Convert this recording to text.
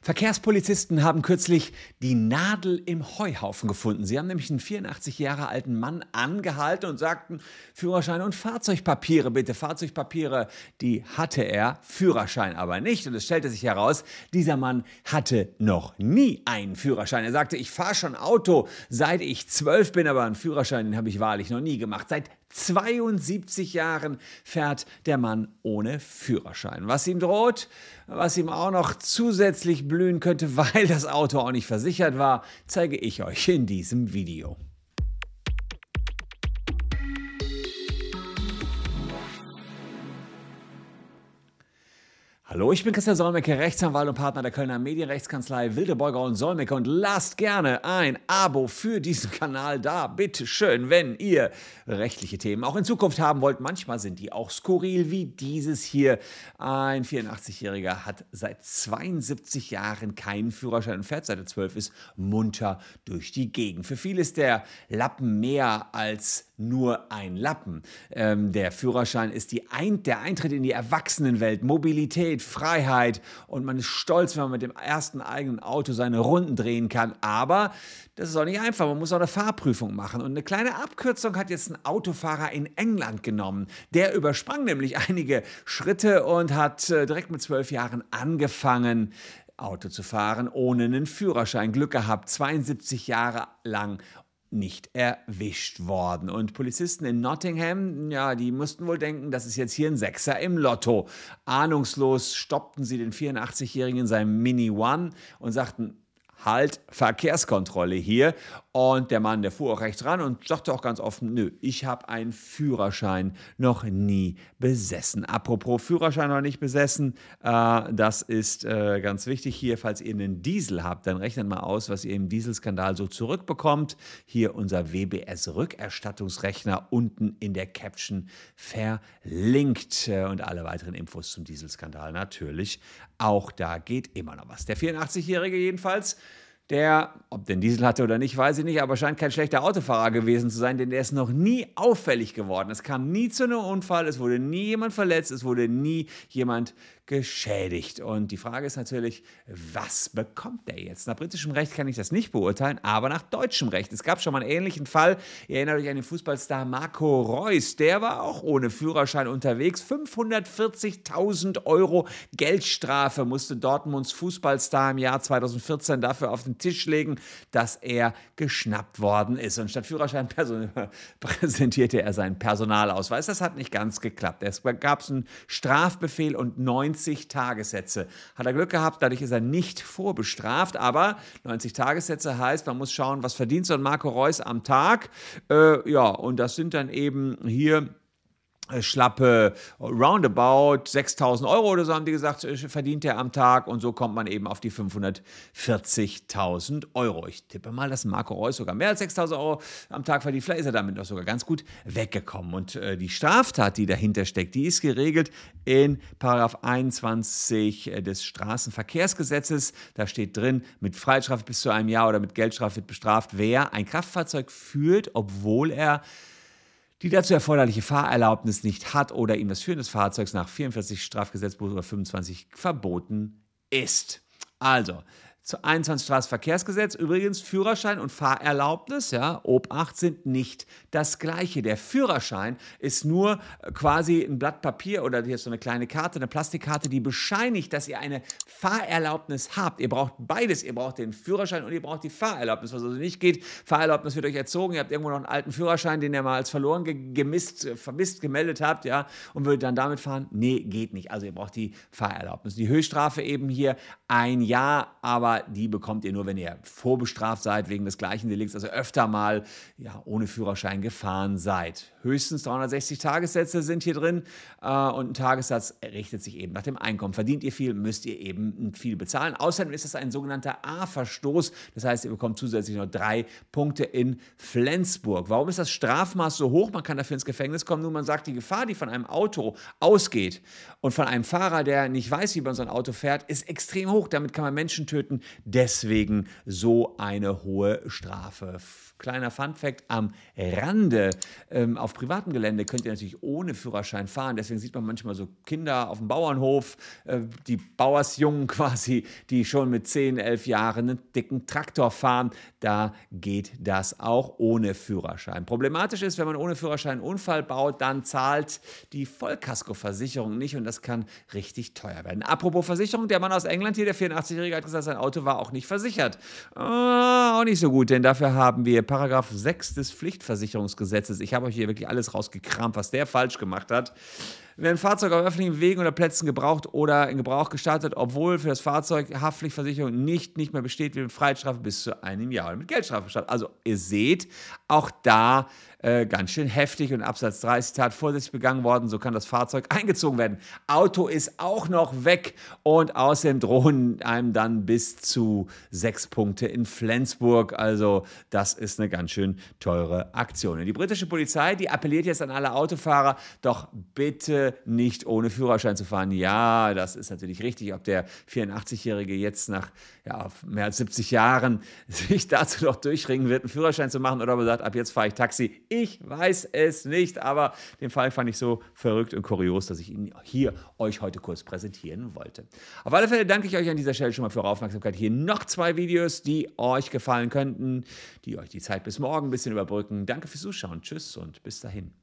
Verkehrspolizisten haben kürzlich die Nadel im Heuhaufen gefunden. Sie haben nämlich einen 84 Jahre alten Mann angehalten und sagten, Führerschein und Fahrzeugpapiere bitte. Fahrzeugpapiere, die hatte er, Führerschein aber nicht. Und es stellte sich heraus, dieser Mann hatte noch nie einen Führerschein. Er sagte, ich fahre schon Auto, seit ich zwölf bin, aber einen Führerschein, habe ich wahrlich noch nie gemacht. Seit 72 Jahren fährt der Mann ohne Führerschein. Was ihm droht, was ihm auch noch zusätzlich blühen könnte, weil das Auto auch nicht versichert war, zeige ich euch in diesem Video. Hallo, ich bin Christian Solmecke, Rechtsanwalt und Partner der Kölner Medienrechtskanzlei Wildeborger und Solmecke und lasst gerne ein Abo für diesen Kanal da. Bitte schön, wenn ihr rechtliche Themen auch in Zukunft haben wollt. Manchmal sind die auch skurril, wie dieses hier. Ein 84-Jähriger hat seit 72 Jahren keinen Führerschein und fährt seit er 12 ist munter durch die Gegend. Für viele ist der Lappen mehr als nur ein Lappen. Ähm, der Führerschein ist ein der Eintritt in die Erwachsenenwelt, Mobilität, Freiheit und man ist stolz, wenn man mit dem ersten eigenen Auto seine Runden drehen kann. Aber das ist auch nicht einfach, man muss auch eine Fahrprüfung machen. Und eine kleine Abkürzung hat jetzt ein Autofahrer in England genommen. Der übersprang nämlich einige Schritte und hat äh, direkt mit zwölf Jahren angefangen, Auto zu fahren, ohne einen Führerschein. Glück gehabt, 72 Jahre lang nicht erwischt worden. Und Polizisten in Nottingham, ja, die mussten wohl denken, das ist jetzt hier ein Sechser im Lotto. Ahnungslos stoppten sie den 84-Jährigen in seinem Mini One und sagten, halt Verkehrskontrolle hier. Und der Mann, der fuhr auch rechts ran und sagte auch ganz offen, nö, ich habe einen Führerschein noch nie besessen. Apropos Führerschein noch nicht besessen, äh, das ist äh, ganz wichtig hier, falls ihr einen Diesel habt, dann rechnet mal aus, was ihr im Dieselskandal so zurückbekommt. Hier unser WBS-Rückerstattungsrechner unten in der Caption verlinkt. Äh, und alle weiteren Infos zum Dieselskandal natürlich auch da geht immer noch was. Der 84-Jährige jedenfalls der, ob den Diesel hatte oder nicht, weiß ich nicht, aber scheint kein schlechter Autofahrer gewesen zu sein, denn der ist noch nie auffällig geworden. Es kam nie zu einem Unfall, es wurde nie jemand verletzt, es wurde nie jemand geschädigt. Und die Frage ist natürlich, was bekommt der jetzt? Nach britischem Recht kann ich das nicht beurteilen, aber nach deutschem Recht. Es gab schon mal einen ähnlichen Fall. Ihr erinnert euch an den Fußballstar Marco Reus. Der war auch ohne Führerschein unterwegs. 540.000 Euro Geldstrafe musste Dortmunds Fußballstar im Jahr 2014 dafür auf den Tisch legen, dass er geschnappt worden ist. Und statt Führerschein präsentierte er seinen Personalausweis. Das hat nicht ganz geklappt. Es gab einen Strafbefehl und 90 Tagessätze. Hat er Glück gehabt, dadurch ist er nicht vorbestraft. Aber 90 Tagessätze heißt, man muss schauen, was verdient so ein Marco Reus am Tag. Äh, ja, und das sind dann eben hier schlappe roundabout 6000 Euro oder so haben die gesagt, äh, verdient er am Tag und so kommt man eben auf die 540.000 Euro. Ich tippe mal, dass Marco Reus sogar mehr als 6000 Euro am Tag verdient. Vielleicht ist er damit auch sogar ganz gut weggekommen. Und äh, die Straftat, die dahinter steckt, die ist geregelt in Paragraph 21 äh, des Straßenverkehrsgesetzes. Da steht drin, mit Freiheitsstrafe bis zu einem Jahr oder mit Geldstrafe wird bestraft, wer ein Kraftfahrzeug führt, obwohl er die dazu erforderliche Fahrerlaubnis nicht hat oder ihm das Führen des Fahrzeugs nach 44 Strafgesetzbuch oder 25 verboten ist. Also, zu 21 Straßenverkehrsgesetz. Übrigens, Führerschein und Fahrerlaubnis, ja, Obacht sind nicht das gleiche. Der Führerschein ist nur äh, quasi ein Blatt Papier oder hier ist so eine kleine Karte, eine Plastikkarte, die bescheinigt, dass ihr eine Fahrerlaubnis habt. Ihr braucht beides. Ihr braucht den Führerschein und ihr braucht die Fahrerlaubnis, was also nicht geht. Fahrerlaubnis wird euch erzogen. Ihr habt irgendwo noch einen alten Führerschein, den ihr mal als verloren gemisst, äh, vermisst, gemeldet habt, ja, und würdet dann damit fahren. Nee, geht nicht. Also ihr braucht die Fahrerlaubnis. Die Höchststrafe eben hier ein Jahr, aber die bekommt ihr nur, wenn ihr vorbestraft seid wegen des gleichen Delikts, also öfter mal ja, ohne Führerschein gefahren seid. Höchstens 360 Tagessätze sind hier drin äh, und ein Tagessatz richtet sich eben nach dem Einkommen. Verdient ihr viel, müsst ihr eben viel bezahlen. Außerdem ist es ein sogenannter A-Verstoß, das heißt, ihr bekommt zusätzlich noch drei Punkte in Flensburg. Warum ist das Strafmaß so hoch? Man kann dafür ins Gefängnis kommen. Nur man sagt, die Gefahr, die von einem Auto ausgeht und von einem Fahrer, der nicht weiß, wie man so ein Auto fährt, ist extrem hoch. Damit kann man Menschen töten. Deswegen so eine hohe Strafe. Kleiner Fun-Fact am Rande. Ähm, auf privatem Gelände könnt ihr natürlich ohne Führerschein fahren. Deswegen sieht man manchmal so Kinder auf dem Bauernhof, äh, die Bauersjungen quasi, die schon mit 10, 11 Jahren einen dicken Traktor fahren. Da geht das auch ohne Führerschein. Problematisch ist, wenn man ohne Führerschein einen Unfall baut, dann zahlt die Vollkaskoversicherung nicht und das kann richtig teuer werden. Apropos Versicherung, der Mann aus England hier, der 84-Jährige, hat gesagt, sein Auto war auch nicht versichert. Ah, auch nicht so gut, denn dafür haben wir Paragraph 6 des Pflichtversicherungsgesetzes. Ich habe euch hier wirklich alles rausgekramt, was der falsch gemacht hat. Wer ein Fahrzeug auf öffentlichen Wegen oder Plätzen gebraucht oder in Gebrauch gestartet, obwohl für das Fahrzeug Haftpflichtversicherung nicht, nicht mehr besteht, wird mit Freiheitsstrafe bis zu einem Jahr oder mit Geldstrafe bestraft. Also ihr seht, auch da äh, ganz schön heftig und Absatz 30 Tat vorsätzlich begangen worden, so kann das Fahrzeug eingezogen werden. Auto ist auch noch weg und außerdem drohen einem dann bis zu sechs Punkte in Flensburg. Also das ist eine ganz schön teure Aktion. Die britische Polizei, die appelliert jetzt an alle Autofahrer, doch bitte nicht ohne Führerschein zu fahren. Ja, das ist natürlich richtig. Ob der 84-Jährige jetzt nach ja, mehr als 70 Jahren sich dazu noch durchringen wird, einen Führerschein zu machen oder ob er sagt, ab jetzt fahre ich Taxi, ich weiß es nicht, aber den Fall fand ich so verrückt und kurios, dass ich ihn hier euch heute kurz präsentieren wollte. Auf alle Fälle danke ich euch an dieser Stelle schon mal für eure Aufmerksamkeit. Hier noch zwei Videos, die euch gefallen könnten, die euch die Zeit bis morgen ein bisschen überbrücken. Danke fürs Zuschauen. Tschüss und bis dahin.